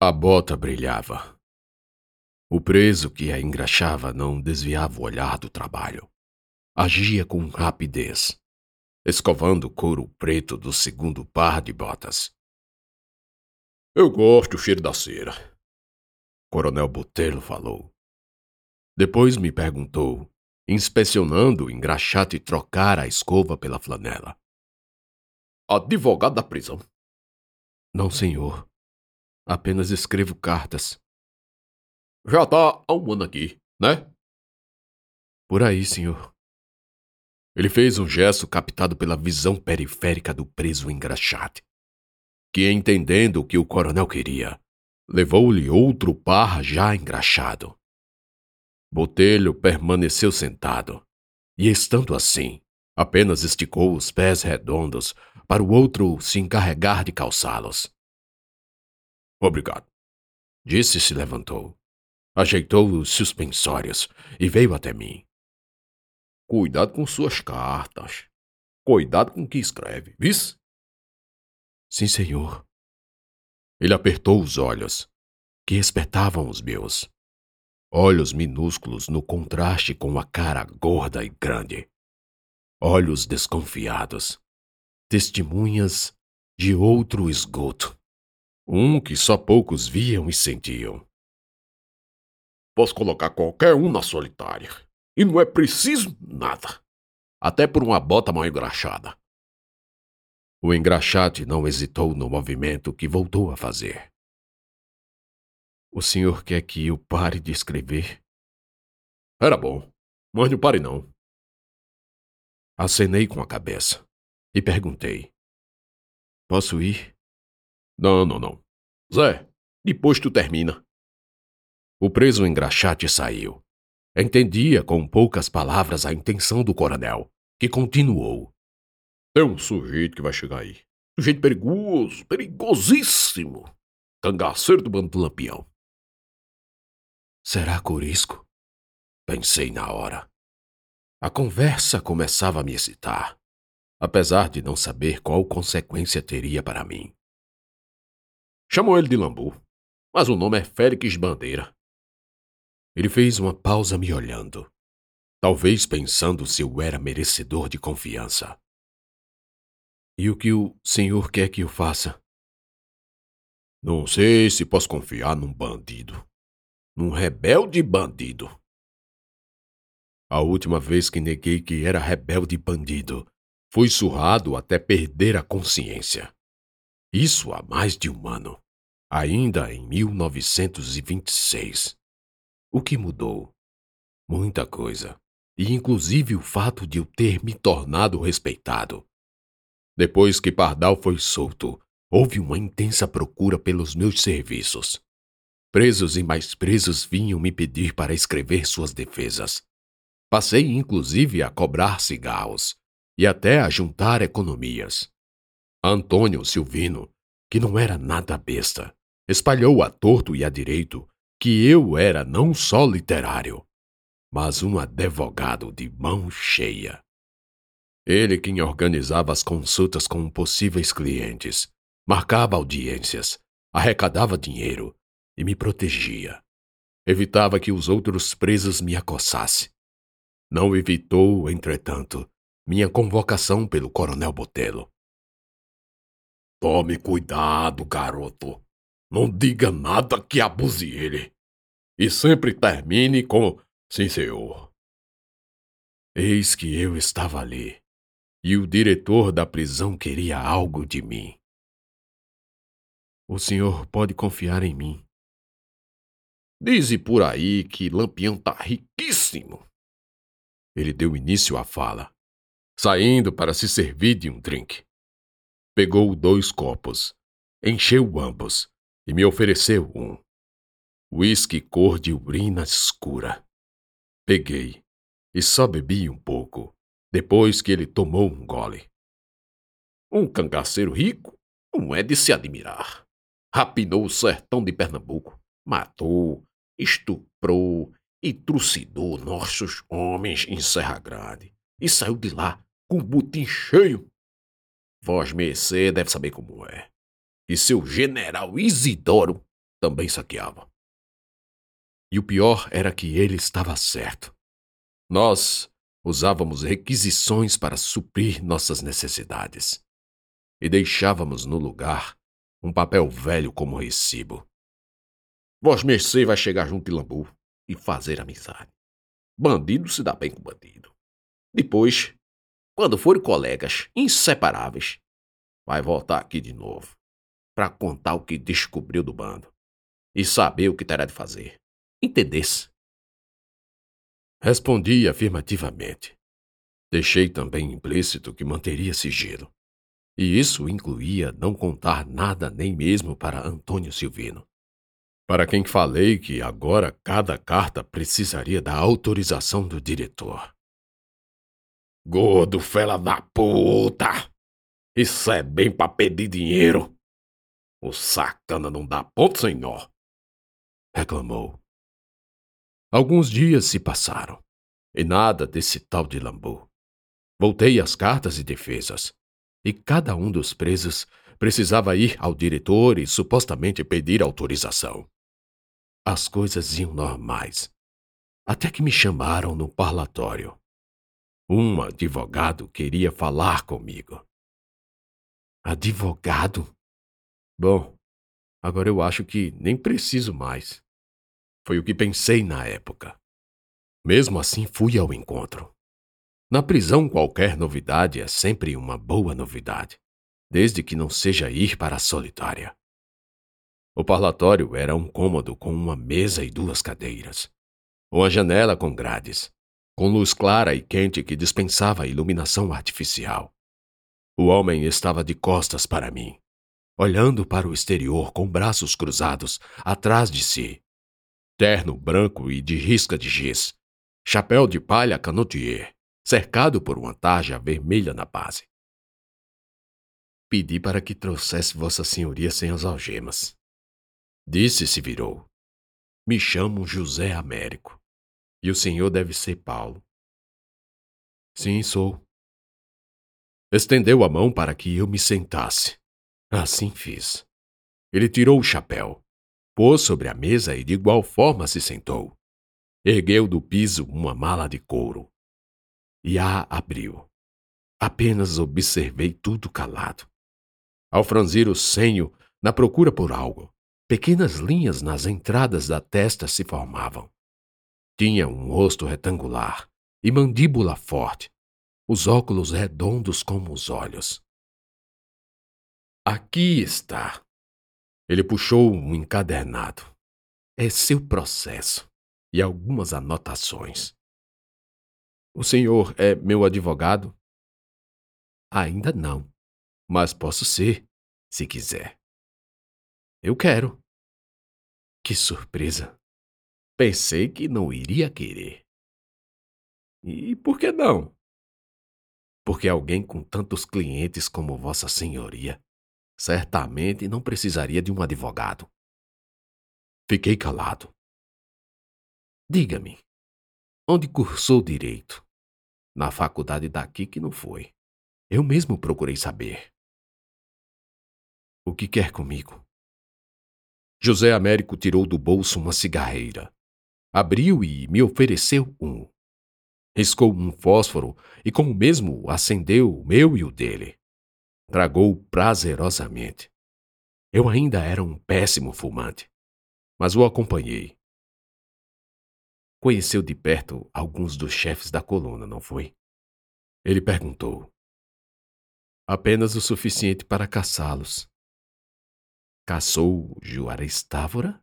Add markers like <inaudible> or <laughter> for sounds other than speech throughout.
A bota brilhava. O preso que a engraxava não desviava o olhar do trabalho. Agia com rapidez, escovando o couro preto do segundo par de botas. Eu gosto do cheiro da cera. Coronel Botelho falou. Depois me perguntou, inspecionando o engraxate e trocar a escova pela flanela. Advogado da prisão. Não, senhor. Apenas escrevo cartas. Já tá há um ano aqui, né? Por aí, senhor. Ele fez um gesto captado pela visão periférica do preso engraxate, que, entendendo o que o coronel queria, levou-lhe outro par já engraxado. Botelho permaneceu sentado, e estando assim, apenas esticou os pés redondos para o outro se encarregar de calçá-los. Obrigado. Disse se levantou. Ajeitou os suspensórios e veio até mim. Cuidado com suas cartas. Cuidado com o que escreve, vis? Sim, senhor. Ele apertou os olhos, que espetavam os meus. Olhos minúsculos no contraste com a cara gorda e grande. Olhos desconfiados. Testemunhas de outro esgoto. Um que só poucos viam e sentiam. Posso colocar qualquer um na solitária. E não é preciso nada. Até por uma bota mal engraxada. O engraxate não hesitou no movimento que voltou a fazer. O senhor quer que eu pare de escrever? Era bom, mas não pare não. Acenei com a cabeça e perguntei: Posso ir? Não, não, não. Zé, depois tu termina. O preso engraxate saiu. Entendia com poucas palavras a intenção do coronel, que continuou. Tem um sujeito que vai chegar aí. Sujeito perigoso, perigosíssimo. Cangaceiro do bando do Lampião. Será Corisco? Pensei na hora. A conversa começava a me excitar, apesar de não saber qual consequência teria para mim. Chamou ele de Lambu, mas o nome é Félix Bandeira. Ele fez uma pausa me olhando, talvez pensando se eu era merecedor de confiança. E o que o senhor quer que eu faça? Não sei se posso confiar num bandido. Num rebelde bandido. A última vez que neguei que era rebelde bandido, fui surrado até perder a consciência. Isso há mais de um ano, ainda em 1926. O que mudou? Muita coisa, e inclusive o fato de eu ter me tornado respeitado. Depois que Pardal foi solto, houve uma intensa procura pelos meus serviços. Presos e mais presos vinham me pedir para escrever suas defesas. Passei inclusive a cobrar cigarros e até a juntar economias. Antônio Silvino, que não era nada besta, espalhou a torto e a direito que eu era não só literário, mas um advogado de mão cheia. Ele quem organizava as consultas com possíveis clientes, marcava audiências, arrecadava dinheiro e me protegia. Evitava que os outros presos me acossassem. Não evitou, entretanto, minha convocação pelo Coronel Botelho. Tome cuidado, garoto. Não diga nada que abuse ele. E sempre termine com sim, senhor. Eis que eu estava ali, e o diretor da prisão queria algo de mim. O senhor pode confiar em mim. Dize por aí que Lampião tá riquíssimo. Ele deu início à fala, saindo para se servir de um drink. Pegou dois copos, encheu ambos e me ofereceu um. Whisky cor de urina escura. Peguei e só bebi um pouco, depois que ele tomou um gole. Um cangaceiro rico não é de se admirar. Rapinou o sertão de Pernambuco, matou, estuprou e trucidou nossos homens em Serra Grande e saiu de lá com o butim cheio. Vós mercê deve saber como é. E seu general Isidoro também saqueava. E o pior era que ele estava certo. Nós usávamos requisições para suprir nossas necessidades. E deixávamos no lugar um papel velho como recibo. Vós mercê vai chegar junto de Lambu e fazer amizade. Bandido se dá bem com bandido. Depois, quando forem colegas inseparáveis, vai voltar aqui de novo para contar o que descobriu do bando e saber o que terá de fazer. Entendesse? Respondi afirmativamente. Deixei também implícito que manteria sigilo. E isso incluía não contar nada nem mesmo para Antônio Silvino. Para quem falei que agora cada carta precisaria da autorização do diretor. Gordo fela da puta! Isso é bem pra pedir dinheiro. O sacana não dá ponto nó. Reclamou. Alguns dias se passaram, e nada desse tal de Lambu. Voltei às cartas e defesas, e cada um dos presos precisava ir ao diretor e supostamente pedir autorização. As coisas iam normais, até que me chamaram no parlatório. Um advogado queria falar comigo. Advogado? Bom, agora eu acho que nem preciso mais. Foi o que pensei na época. Mesmo assim, fui ao encontro. Na prisão, qualquer novidade é sempre uma boa novidade, desde que não seja ir para a solitária. O parlatório era um cômodo com uma mesa e duas cadeiras. Uma janela com grades, com luz clara e quente que dispensava iluminação artificial. O homem estava de costas para mim, olhando para o exterior com braços cruzados atrás de si, terno branco e de risca de giz, chapéu de palha canotier, cercado por uma tarja vermelha na base. Pedi para que trouxesse Vossa Senhoria sem as algemas. Disse se virou. Me chamo José Américo. E o senhor deve ser Paulo. Sim, sou. Estendeu a mão para que eu me sentasse. Assim fiz. Ele tirou o chapéu, pôs sobre a mesa e de igual forma se sentou. Ergueu do piso uma mala de couro e a abriu. Apenas observei tudo calado. Ao franzir o senho, na procura por algo, pequenas linhas nas entradas da testa se formavam. Tinha um rosto retangular e mandíbula forte, os óculos redondos como os olhos. Aqui está, ele puxou um encadernado. É seu processo e algumas anotações. O senhor é meu advogado? Ainda não, mas posso ser, se quiser. Eu quero. Que surpresa! Pensei que não iria querer. E por que não? Porque alguém com tantos clientes como Vossa Senhoria Certamente não precisaria de um advogado. Fiquei calado. Diga-me, onde cursou direito? Na faculdade daqui que não foi. Eu mesmo procurei saber. O que quer comigo? José Américo tirou do bolso uma cigarreira. Abriu e me ofereceu um. Riscou um fósforo e, com o mesmo, acendeu o meu e o dele. Tragou prazerosamente. Eu ainda era um péssimo fumante, mas o acompanhei. Conheceu de perto alguns dos chefes da coluna, não foi? Ele perguntou. Apenas o suficiente para caçá-los. Caçou Juarez Távora?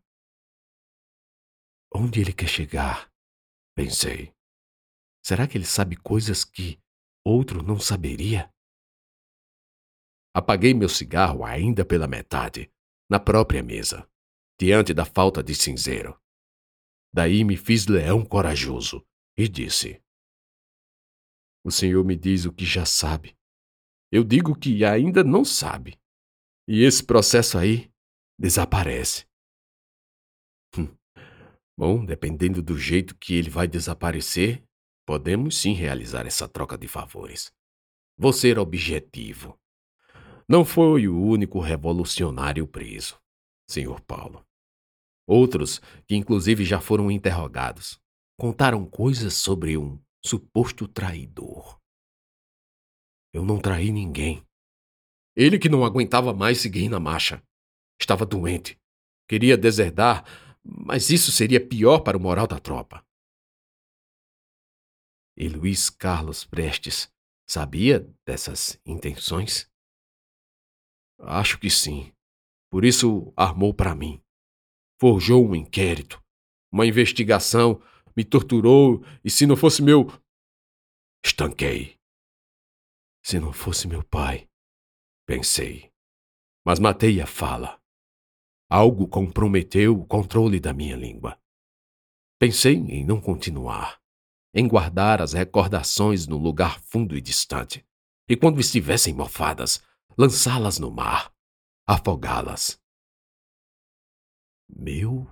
Onde ele quer chegar? Pensei. Será que ele sabe coisas que outro não saberia? Apaguei meu cigarro ainda pela metade, na própria mesa, diante da falta de cinzeiro. Daí me fiz leão corajoso e disse: O senhor me diz o que já sabe. Eu digo que ainda não sabe. E esse processo aí desaparece. Bom, dependendo do jeito que ele vai desaparecer, podemos sim realizar essa troca de favores. Vou ser objetivo. Não foi o único revolucionário preso, senhor Paulo. Outros, que inclusive já foram interrogados, contaram coisas sobre um suposto traidor. Eu não traí ninguém. Ele que não aguentava mais seguir na marcha. Estava doente. Queria deserdar, mas isso seria pior para o moral da tropa. E Luiz Carlos Prestes sabia dessas intenções? Acho que sim. Por isso armou para mim. Forjou um inquérito, uma investigação, me torturou e se não fosse meu. Estanquei. Se não fosse meu pai, pensei. Mas matei a fala. Algo comprometeu o controle da minha língua. Pensei em não continuar, em guardar as recordações num lugar fundo e distante, e quando estivessem mofadas, lançá-las no mar, afogá-las. Meu?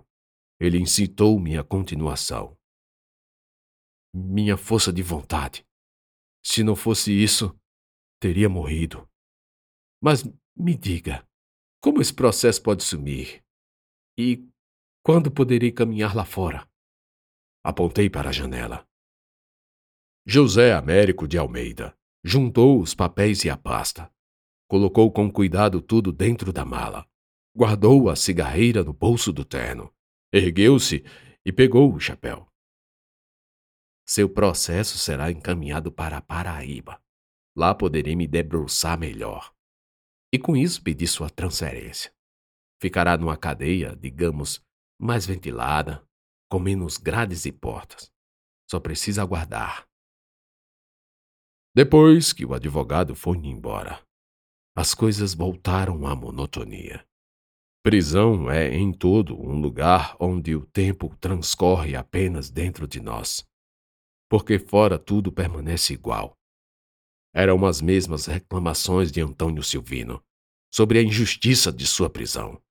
Ele incitou minha continuação. Minha força de vontade. Se não fosse isso, teria morrido. Mas me diga, como esse processo pode sumir? E quando poderei caminhar lá fora? Apontei para a janela. José Américo de Almeida juntou os papéis e a pasta. Colocou com cuidado tudo dentro da mala. Guardou a cigarreira no bolso do terno. Ergueu-se e pegou o chapéu. Seu processo será encaminhado para Paraíba. Lá poderei me debruçar melhor. E com isso pedir sua transferência. Ficará numa cadeia, digamos, mais ventilada, com menos grades e portas. Só precisa aguardar. Depois que o advogado foi embora, as coisas voltaram à monotonia. Prisão é, em todo, um lugar onde o tempo transcorre apenas dentro de nós, porque fora tudo permanece igual. Eram as mesmas reclamações de Antônio Silvino sobre a injustiça de sua prisão,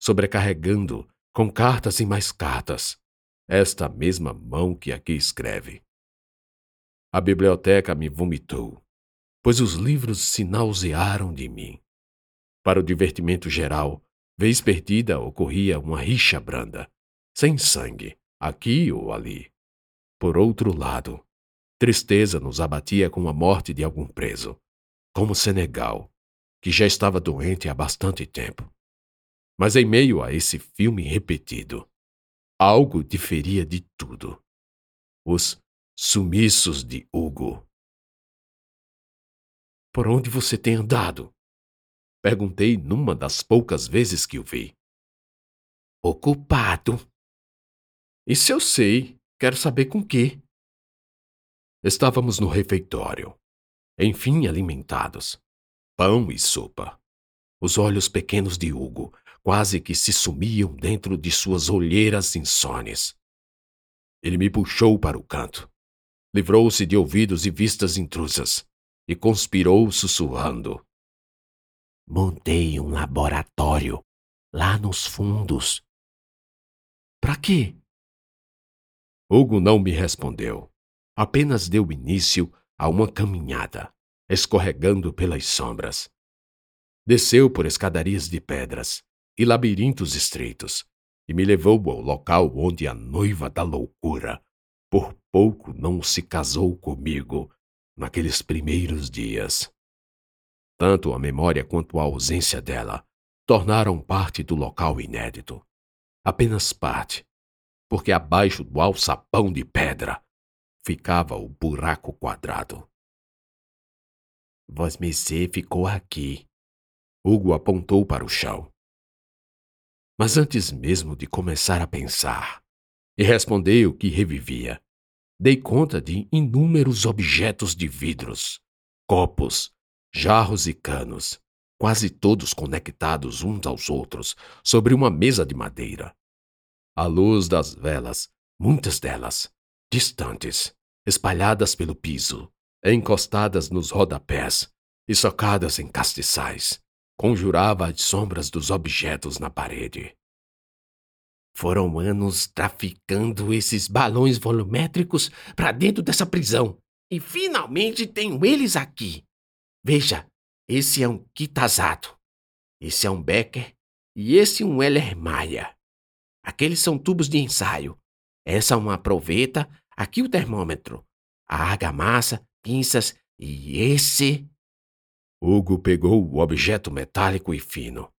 sobrecarregando, com cartas e mais cartas, esta mesma mão que aqui escreve. A biblioteca me vomitou, pois os livros se nausearam de mim. Para o divertimento geral, vez perdida ocorria uma rixa branda, sem sangue, aqui ou ali. Por outro lado, Tristeza nos abatia com a morte de algum preso, como Senegal, que já estava doente há bastante tempo. Mas em meio a esse filme repetido, algo diferia de tudo. Os sumiços de Hugo. Por onde você tem andado? Perguntei numa das poucas vezes que o vi. Ocupado. Isso eu sei. Quero saber com que. Estávamos no refeitório, enfim alimentados. Pão e sopa. Os olhos pequenos de Hugo quase que se sumiam dentro de suas olheiras insones. Ele me puxou para o canto. Livrou-se de ouvidos e vistas intrusas e conspirou sussurrando. Montei um laboratório lá nos fundos. Para quê? Hugo não me respondeu apenas deu início a uma caminhada, escorregando pelas sombras. Desceu por escadarias de pedras e labirintos estreitos e me levou ao local onde a noiva da loucura por pouco não se casou comigo naqueles primeiros dias. Tanto a memória quanto a ausência dela tornaram parte do local inédito. Apenas parte, porque abaixo do alçapão de pedra ficava o buraco quadrado. Vosmecê ficou aqui. Hugo apontou para o chão. Mas antes mesmo de começar a pensar e responder o que revivia, dei conta de inúmeros objetos de vidros, copos, jarros e canos, quase todos conectados uns aos outros sobre uma mesa de madeira. À luz das velas, muitas delas, distantes, espalhadas pelo piso, encostadas nos rodapés e socadas em castiçais, conjurava as sombras dos objetos na parede. Foram anos traficando esses balões volumétricos para dentro dessa prisão. E finalmente tenho eles aqui. Veja, esse é um Kitazato, esse é um Becker e esse um Heller Maia. Aqueles são tubos de ensaio. Essa é uma proveta, aqui o termômetro. A argamassa, pinças e esse. Hugo pegou o objeto metálico e fino.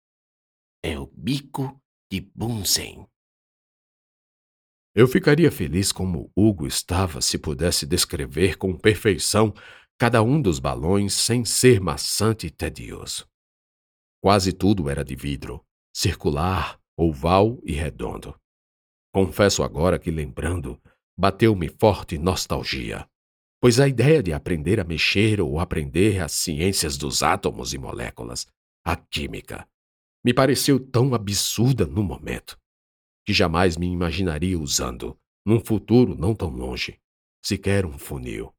É o bico de Bunsen. Eu ficaria feliz como Hugo estava se pudesse descrever com perfeição cada um dos balões sem ser maçante e tedioso. Quase tudo era de vidro, circular, oval e redondo. Confesso agora que, lembrando, bateu-me forte nostalgia, pois a ideia de aprender a mexer ou aprender as ciências dos átomos e moléculas, a química, me pareceu tão absurda no momento que jamais me imaginaria usando, num futuro não tão longe, sequer um funil.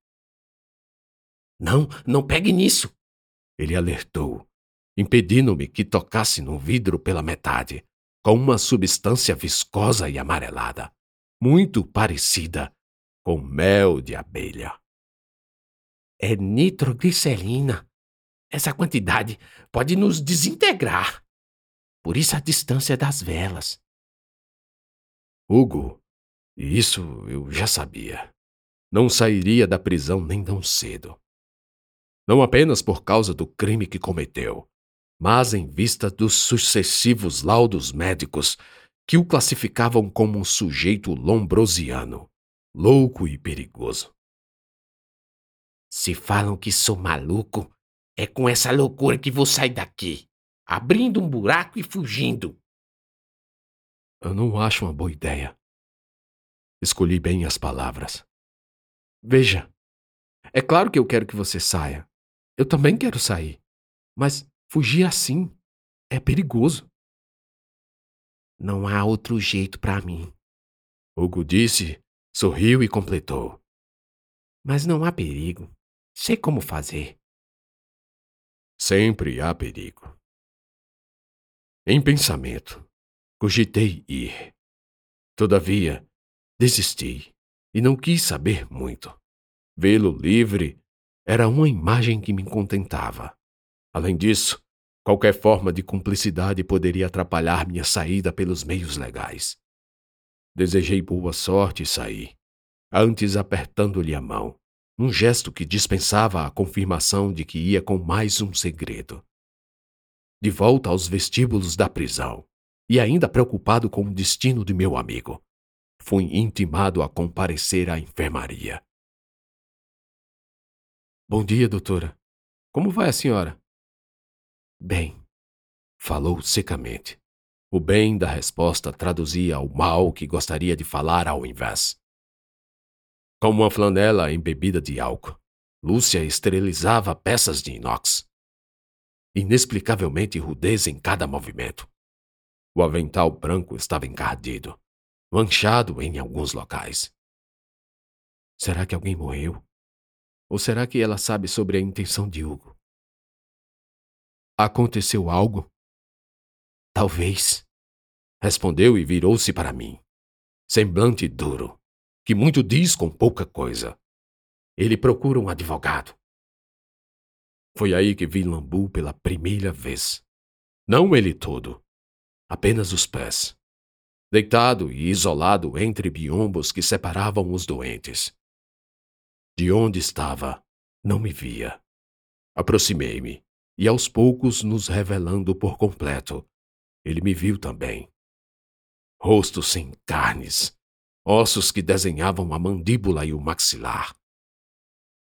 Não, não pegue nisso! Ele alertou, impedindo-me que tocasse no vidro pela metade, com uma substância viscosa e amarelada, muito parecida com mel de abelha. É nitroglicerina. Essa quantidade pode nos desintegrar. Por isso a distância das velas. Hugo, isso eu já sabia. Não sairia da prisão nem tão cedo. Não apenas por causa do crime que cometeu, mas em vista dos sucessivos laudos médicos que o classificavam como um sujeito lombrosiano, louco e perigoso. Se falam que sou maluco, é com essa loucura que vou sair daqui, abrindo um buraco e fugindo. Eu não acho uma boa ideia. Escolhi bem as palavras. Veja, é claro que eu quero que você saia. Eu também quero sair. Mas fugir assim é perigoso. Não há outro jeito para mim. Hugo disse, sorriu e completou. Mas não há perigo. Sei como fazer. Sempre há perigo. Em pensamento, Cogitei ir. Todavia, desisti e não quis saber muito. Vê-lo livre era uma imagem que me contentava. Além disso, qualquer forma de cumplicidade poderia atrapalhar minha saída pelos meios legais. Desejei boa sorte e saí, antes apertando-lhe a mão, num gesto que dispensava a confirmação de que ia com mais um segredo. De volta aos vestíbulos da prisão, e ainda preocupado com o destino de meu amigo, fui intimado a comparecer à enfermaria. Bom dia, doutora. Como vai a senhora? Bem, falou secamente. O bem da resposta traduzia o mal que gostaria de falar ao invés. Como uma flanela embebida de álcool, Lúcia esterilizava peças de inox. Inexplicavelmente rudez em cada movimento. O avental branco estava encardido, manchado em alguns locais. Será que alguém morreu? Ou será que ela sabe sobre a intenção de Hugo? Aconteceu algo? Talvez. Respondeu e virou-se para mim. Semblante duro, que muito diz com pouca coisa. Ele procura um advogado. Foi aí que vi Lambu pela primeira vez. Não ele todo, apenas os pés. Deitado e isolado entre biombos que separavam os doentes. De onde estava, não me via. Aproximei-me, e aos poucos nos revelando por completo, ele me viu também. Rosto sem carnes, ossos que desenhavam a mandíbula e o maxilar.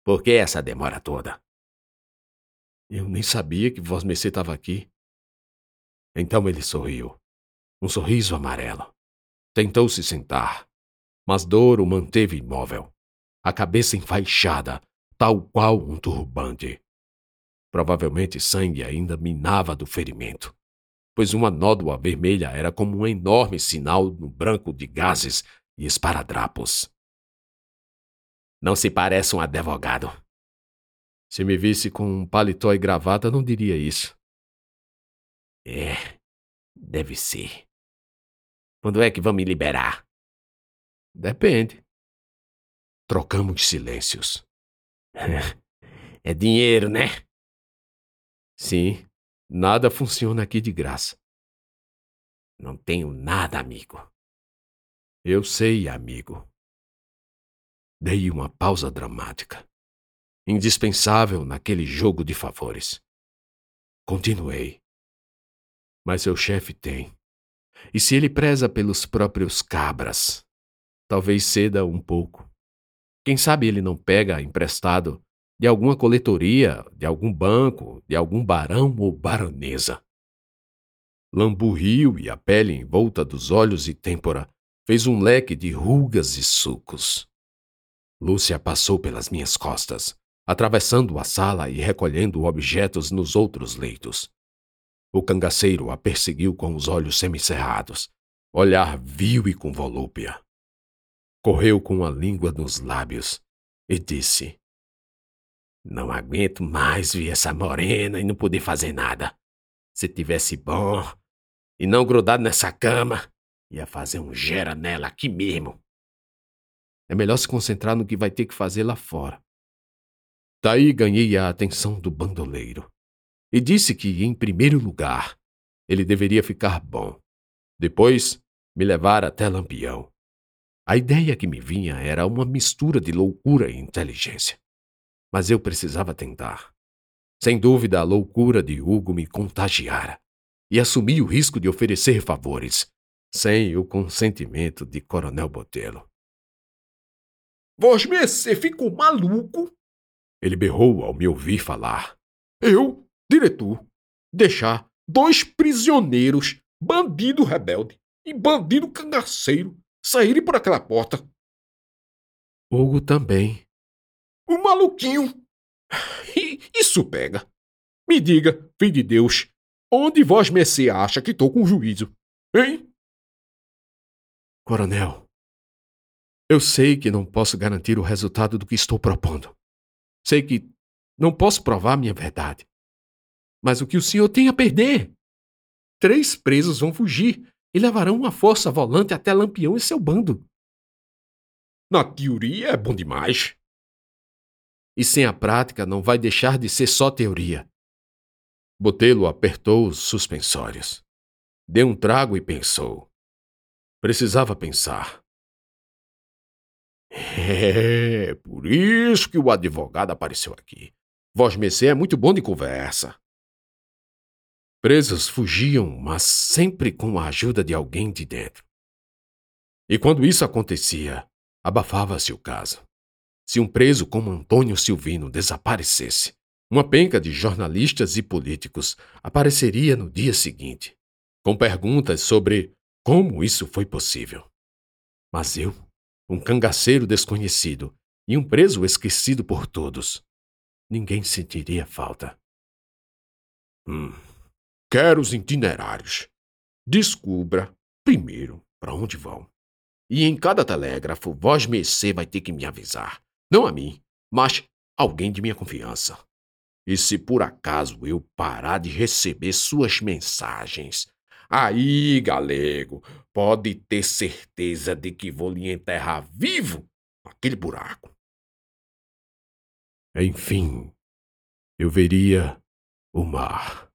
Por que essa demora toda? Eu nem sabia que Vós Mercê estava aqui. Então ele sorriu. Um sorriso amarelo. Tentou se sentar, mas Dor o manteve imóvel, a cabeça enfaixada, tal qual um turbante. Provavelmente sangue ainda minava do ferimento, pois uma nódoa vermelha era como um enorme sinal no branco de gases e esparadrapos. Não se parece um advogado. Se me visse com um paletó e gravata, não diria isso. É, deve ser. Quando é que vão me liberar? Depende. Trocamos silêncios. <laughs> é dinheiro, né? Sim, nada funciona aqui de graça. Não tenho nada, amigo. Eu sei, amigo. Dei uma pausa dramática, indispensável naquele jogo de favores. Continuei. Mas seu chefe tem. E se ele preza pelos próprios cabras, talvez ceda um pouco. Quem sabe ele não pega emprestado de alguma coletoria, de algum banco, de algum barão ou baronesa. Lamburriu e a pele em volta dos olhos e têmpora fez um leque de rugas e sucos. Lúcia passou pelas minhas costas, atravessando a sala e recolhendo objetos nos outros leitos. O cangaceiro a perseguiu com os olhos semicerrados, olhar vil e com volúpia. Correu com a língua nos lábios e disse: não aguento mais ver essa morena e não poder fazer nada. Se tivesse bom e não grudado nessa cama, ia fazer um gera nela aqui mesmo. É melhor se concentrar no que vai ter que fazer lá fora. Daí ganhei a atenção do bandoleiro e disse que, em primeiro lugar, ele deveria ficar bom. Depois, me levar até Lampião. A ideia que me vinha era uma mistura de loucura e inteligência mas eu precisava tentar. Sem dúvida, a loucura de Hugo me contagiara e assumi o risco de oferecer favores, sem o consentimento de Coronel Botelho. Vosmecê ficou maluco? Ele berrou ao me ouvir falar. Eu, diretor, deixar dois prisioneiros, bandido rebelde e bandido cangaceiro, saírem por aquela porta. Hugo também, o maluquinho. Isso pega. Me diga, filho de Deus, onde vós mercê acha que estou com juízo? Hein? Coronel, eu sei que não posso garantir o resultado do que estou propondo. Sei que não posso provar minha verdade. Mas o que o senhor tem a perder? Três presos vão fugir e levarão uma força volante até Lampião e seu bando. Na teoria é bom demais e sem a prática não vai deixar de ser só teoria. Botelo apertou os suspensórios. Deu um trago e pensou. Precisava pensar. É, por isso que o advogado apareceu aqui. Vós Messê é muito bom de conversa. Presos fugiam, mas sempre com a ajuda de alguém de dentro. E quando isso acontecia, abafava-se o caso. Se um preso como Antônio Silvino desaparecesse, uma penca de jornalistas e políticos apareceria no dia seguinte, com perguntas sobre como isso foi possível. Mas eu, um cangaceiro desconhecido e um preso esquecido por todos, ninguém sentiria falta. Hum, quero os itinerários. Descubra, primeiro, para onde vão. E em cada telégrafo, vós mercê vai ter que me avisar não a mim, mas alguém de minha confiança. E se por acaso eu parar de receber suas mensagens, aí, galego, pode ter certeza de que vou lhe enterrar vivo naquele buraco. Enfim, eu veria o mar.